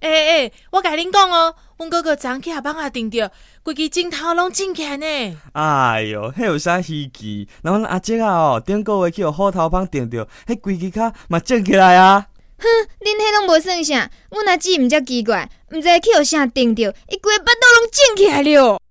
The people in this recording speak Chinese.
哎哎，我甲恁讲哦，阮哥哥昨起下帮下订着，规支镜头拢进起来呢。哎哟，迄有啥稀奇？那阮阿姐啊哦，顶个月去互虎头帮订着，迄规支卡嘛正起来啊。哼，恁迄拢无算啥，阮阿姊毋则奇怪，毋知去互啥订着，伊规巴肚拢肿起来了。